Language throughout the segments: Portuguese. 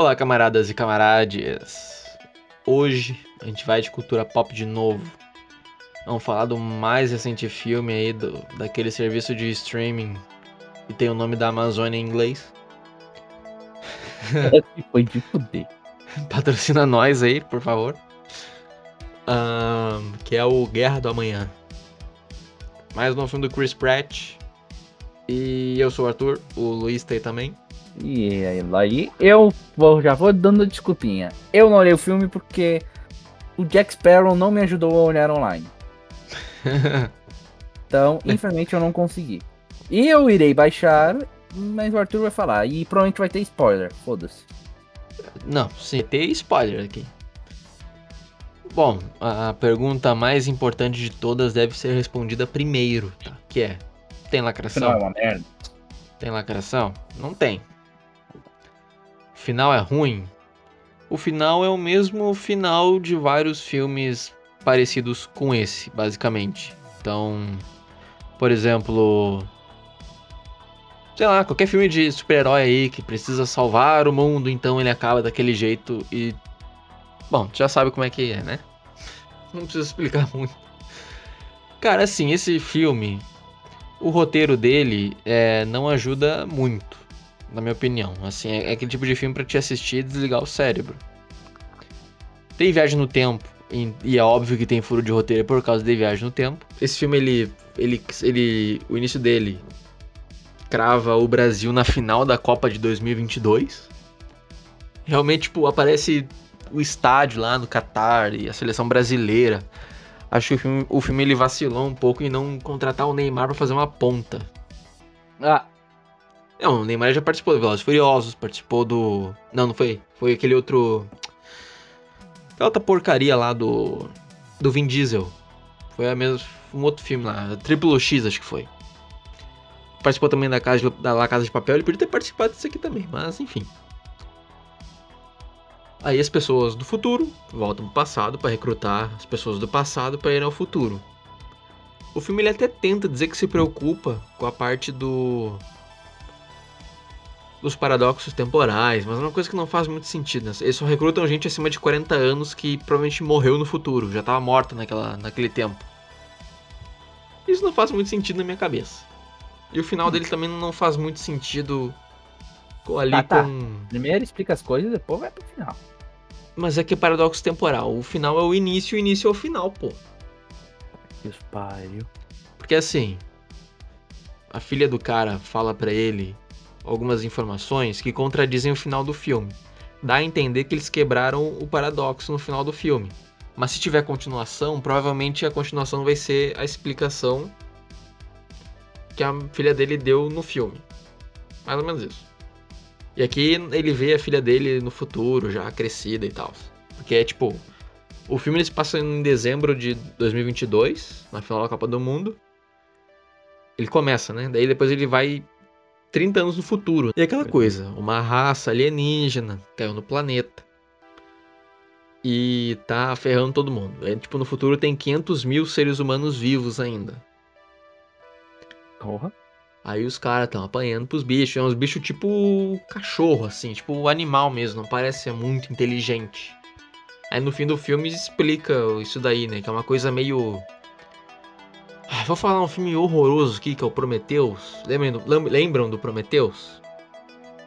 Olá, camaradas e camarades. Hoje a gente vai de cultura pop de novo. Vamos falar do mais recente filme aí, do, daquele serviço de streaming que tem o nome da Amazônia em inglês. Foi de fuder. Patrocina nós aí, por favor. Um, que é o Guerra do Amanhã. Mais um filme do Chris Pratt. E eu sou o Arthur, o Luiz aí também. E aí, eu vou, já vou dando desculpinha. Eu não olhei o filme porque o Jack Sparrow não me ajudou a olhar online. então, infelizmente, eu não consegui. E eu irei baixar, mas o Arthur vai falar. E provavelmente vai ter spoiler. Foda-se. Não, sim, tem spoiler aqui. Bom, a pergunta mais importante de todas deve ser respondida primeiro, tá? Que é: tem lacração? Não é uma merda. Tem lacração? Não tem final é ruim? O final é o mesmo final de vários filmes parecidos com esse, basicamente. Então, por exemplo, sei lá, qualquer filme de super-herói aí que precisa salvar o mundo, então ele acaba daquele jeito e bom, já sabe como é que é, né? Não precisa explicar muito. Cara, assim, esse filme, o roteiro dele é, não ajuda muito na minha opinião. Assim, é, é aquele tipo de filme para te assistir e desligar o cérebro. Tem viagem no tempo, e é óbvio que tem furo de roteiro por causa de viagem no tempo. Esse filme, ele, ele, ele, o início dele crava o Brasil na final da Copa de 2022. Realmente, tipo, aparece o estádio lá no Catar e a seleção brasileira. Acho que o filme, o filme ele vacilou um pouco em não contratar o Neymar para fazer uma ponta. Ah, não, o Neymar já participou do Velozes Furiosos, participou do... Não, não foi. Foi aquele outro... Aquela outra porcaria lá do... Do Vin Diesel. Foi a mesma... Um outro filme lá. Triplo X, acho que foi. Participou também da Casa de, da La Casa de Papel. Ele podia ter participado disso aqui também, mas enfim. Aí as pessoas do futuro voltam pro passado para recrutar as pessoas do passado para ir ao futuro. O filme ele até tenta dizer que se preocupa com a parte do dos paradoxos temporais, mas é uma coisa que não faz muito sentido. Né? Eles só recrutam gente acima de 40 anos que provavelmente morreu no futuro, já estava morta naquela, naquele tempo. Isso não faz muito sentido na minha cabeça. E o final dele também não faz muito sentido ali tá, tá. com. Primeiro explica as coisas, depois vai pro final. Mas é que é paradoxo temporal. O final é o início, o início é o final, pô. Que pariu. Porque assim, a filha do cara fala para ele algumas informações que contradizem o final do filme. Dá a entender que eles quebraram o paradoxo no final do filme. Mas se tiver continuação, provavelmente a continuação vai ser a explicação que a filha dele deu no filme. Mais ou menos isso. E aqui ele vê a filha dele no futuro, já crescida e tal. Porque é tipo. O filme ele se passa em dezembro de 2022, na final da Copa do Mundo. Ele começa, né? Daí depois ele vai 30 anos no futuro. E aquela coisa, uma raça alienígena caiu no planeta. E tá ferrando todo mundo. É, tipo, no futuro tem 500 mil seres humanos vivos ainda. Porra. Aí os caras estão apanhando pros bichos. É uns bichos tipo cachorro, assim, tipo animal mesmo. Não parece ser muito inteligente. Aí no fim do filme explica isso daí, né? Que é uma coisa meio vou falar um filme horroroso aqui que é o Prometheus. Lembram do, lembram do Prometheus?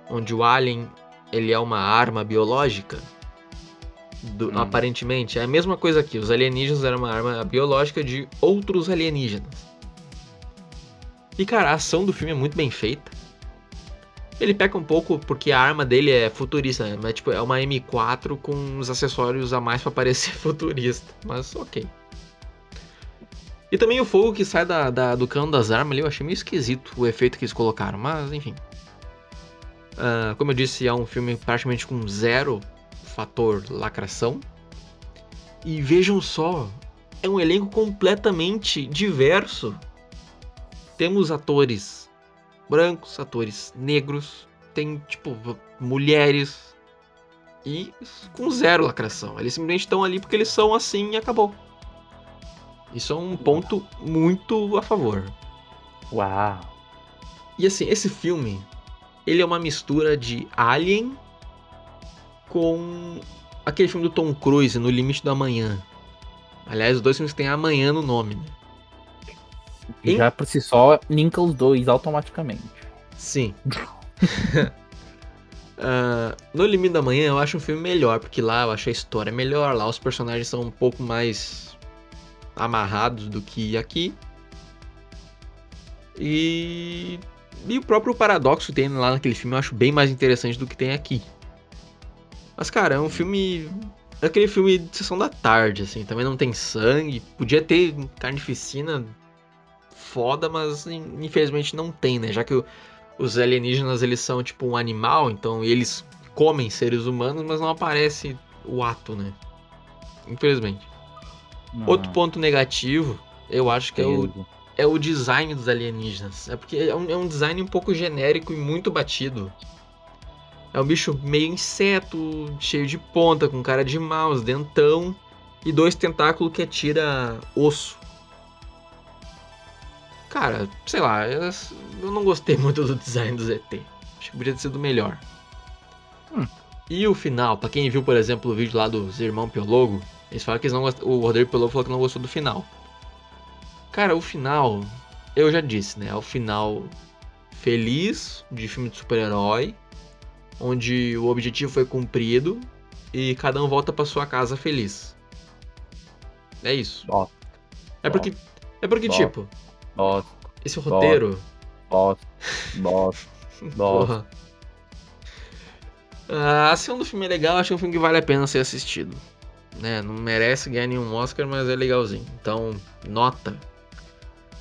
Onde o alien ele é uma arma biológica? Do, hum. Aparentemente. É a mesma coisa aqui. Os alienígenas eram uma arma biológica de outros alienígenas. E cara, a ação do filme é muito bem feita. Ele peca um pouco porque a arma dele é futurista, né? Mas tipo, é uma M4 com os acessórios a mais para parecer futurista. Mas ok. E também o fogo que sai da, da, do cano das armas ali, eu achei meio esquisito o efeito que eles colocaram, mas enfim. Uh, como eu disse, é um filme praticamente com zero fator lacração. E vejam só, é um elenco completamente diverso. Temos atores brancos, atores negros, tem tipo mulheres e com zero lacração. Eles simplesmente estão ali porque eles são assim e acabou. Isso é um ponto muito a favor. Uau! E assim, esse filme, ele é uma mistura de Alien com aquele filme do Tom Cruise, No Limite do Amanhã. Aliás, os dois filmes têm amanhã no nome, né? E já por si só linka os dois automaticamente. Sim. uh, no Limite da Manhã eu acho um filme melhor, porque lá eu acho a história melhor, lá os personagens são um pouco mais amarrados do que aqui. E, e o próprio paradoxo que tem lá naquele filme eu acho bem mais interessante do que tem aqui. Mas, cara, é um filme. É aquele filme de sessão da tarde, assim. Também não tem sangue. Podia ter carnificina foda, mas infelizmente não tem, né? Já que os alienígenas eles são tipo um animal, então eles comem seres humanos, mas não aparece o ato, né? Infelizmente. Não. Outro ponto negativo, eu acho que é o, é o design dos alienígenas. É porque é um, é um design um pouco genérico e muito batido. É um bicho meio inseto, cheio de ponta, com cara de mouse, dentão e dois tentáculos que atira osso. Cara, sei lá, eu, não gostei muito do design do ZT. Acho que podia ter sido melhor. Hum. E o final, para quem viu, por exemplo, o vídeo lá dos irmãos Piologo, eles falam que eles não o Rodrigo Piologo falou que não gostou do final. Cara, o final, eu já disse, né? É o final feliz de filme de super-herói, onde o objetivo foi cumprido e cada um volta para sua casa feliz. É isso. É porque é porque tipo. Esse roteiro. Bosta. Bosta. Bosta. Ah, sendo um filme legal, acho que é um filme que vale a pena ser assistido. Né? Não merece ganhar nenhum Oscar, mas é legalzinho. Então, nota.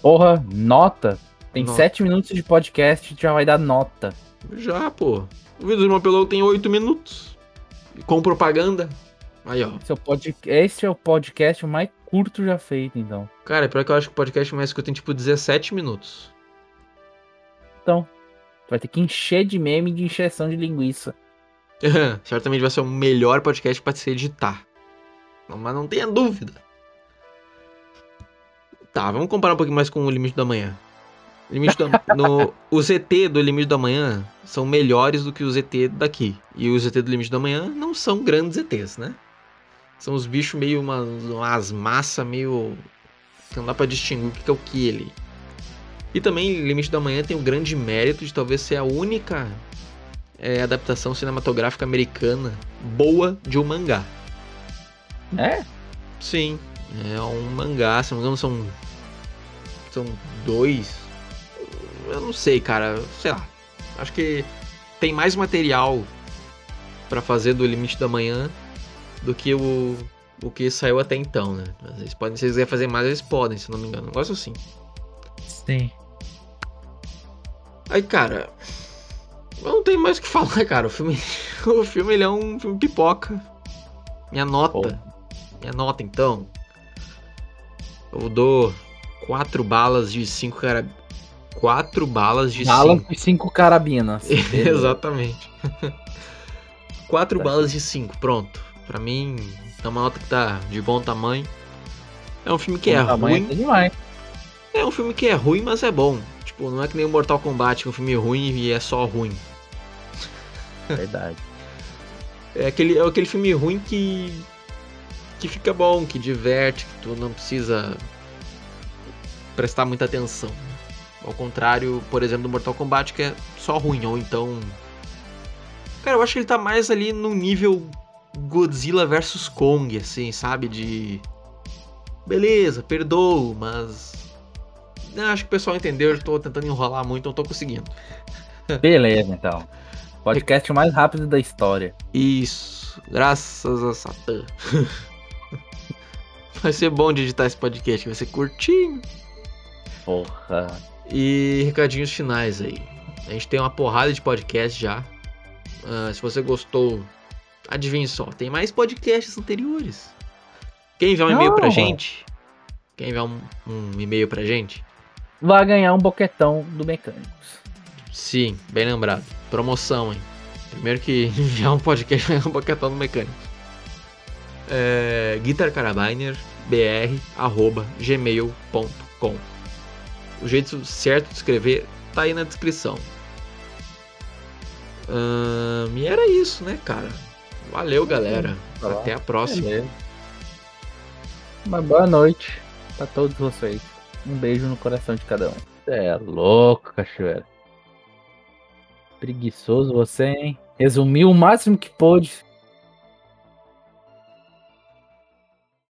Porra, nota? Tem nota. 7 minutos de podcast já vai dar nota. Já, pô. O vídeo do Irmão Pelou tem 8 minutos. Com propaganda. Aí, ó. Esse é, o pod... Esse é o podcast mais curto já feito, então. Cara, é pior que eu acho que o podcast mais curto tem tipo 17 minutos. Então, vai ter que encher de meme de encheção de linguiça. Certamente vai ser o melhor podcast para se editar. Mas não tenha dúvida. Tá, vamos comparar um pouquinho mais com o Limite da Manhã. Limite do, no, os ET do Limite da Manhã são melhores do que os ET daqui. E os ET do Limite da Manhã não são grandes ETs, né? São os bichos meio uma, umas massas meio. que não dá pra distinguir o que é o que ele. E também Limite da Manhã tem o grande mérito de talvez ser a única é, adaptação cinematográfica americana boa de um mangá. É? Sim. É um mangá, se não me engano, são. São dois. Eu não sei, cara. Sei lá. Acho que tem mais material para fazer do Limite da Manhã do que o, o que saiu até então, né? Mas eles podem, se eles quiserem fazer mais, eles podem, se não me engano. Um negócio assim. Sim. Aí, cara. Não tem mais o que falar, cara. O filme, o filme ele é um filme pipoca. Minha nota. Minha nota, então. Eu dou quatro balas de cinco cara... Quatro balas de balas cinco. de cinco carabinas. Exatamente. quatro tá. balas de cinco, pronto. Pra mim, é uma nota que tá de bom tamanho. É um filme que bom é ruim. É, demais. é um filme que é ruim, mas é bom. Tipo, não é que nem o Mortal Kombat, que é um filme ruim e é só ruim. Verdade. é aquele, é aquele filme ruim que. Que fica bom, que diverte, que tu não precisa prestar muita atenção. Ao contrário, por exemplo, do Mortal Kombat, que é só ruim, ou então. Cara, eu acho que ele tá mais ali no nível Godzilla vs Kong, assim, sabe? De. Beleza, perdoo, mas. Não, acho que o pessoal entendeu, eu tô tentando enrolar muito, não tô conseguindo. Beleza, então. Podcast mais rápido da história. Isso, graças a Satã. vai ser bom de editar esse podcast, vai ser curtinho. Porra. E recadinhos finais aí. A gente tem uma porrada de podcast já. Uh, se você gostou Adivinhe só, tem mais podcasts anteriores. Quem enviar um e-mail pra gente, quem enviar um, um e-mail pra gente, vai ganhar um boquetão do Mecânicos. Sim, bem lembrado. Promoção, hein? Primeiro que enviar um podcast vai ganhar um boquetão do Mecânicos. É, guitarcarabiner.br@gmail.com. O jeito certo de escrever tá aí na descrição. e era isso, né, cara? Valeu, galera. Tá. Até a próxima. Beleza. Uma boa noite pra todos vocês. Um beijo no coração de cada um. Cê é louco, cachoeira. Preguiçoso você, hein? Resumiu o máximo que pôde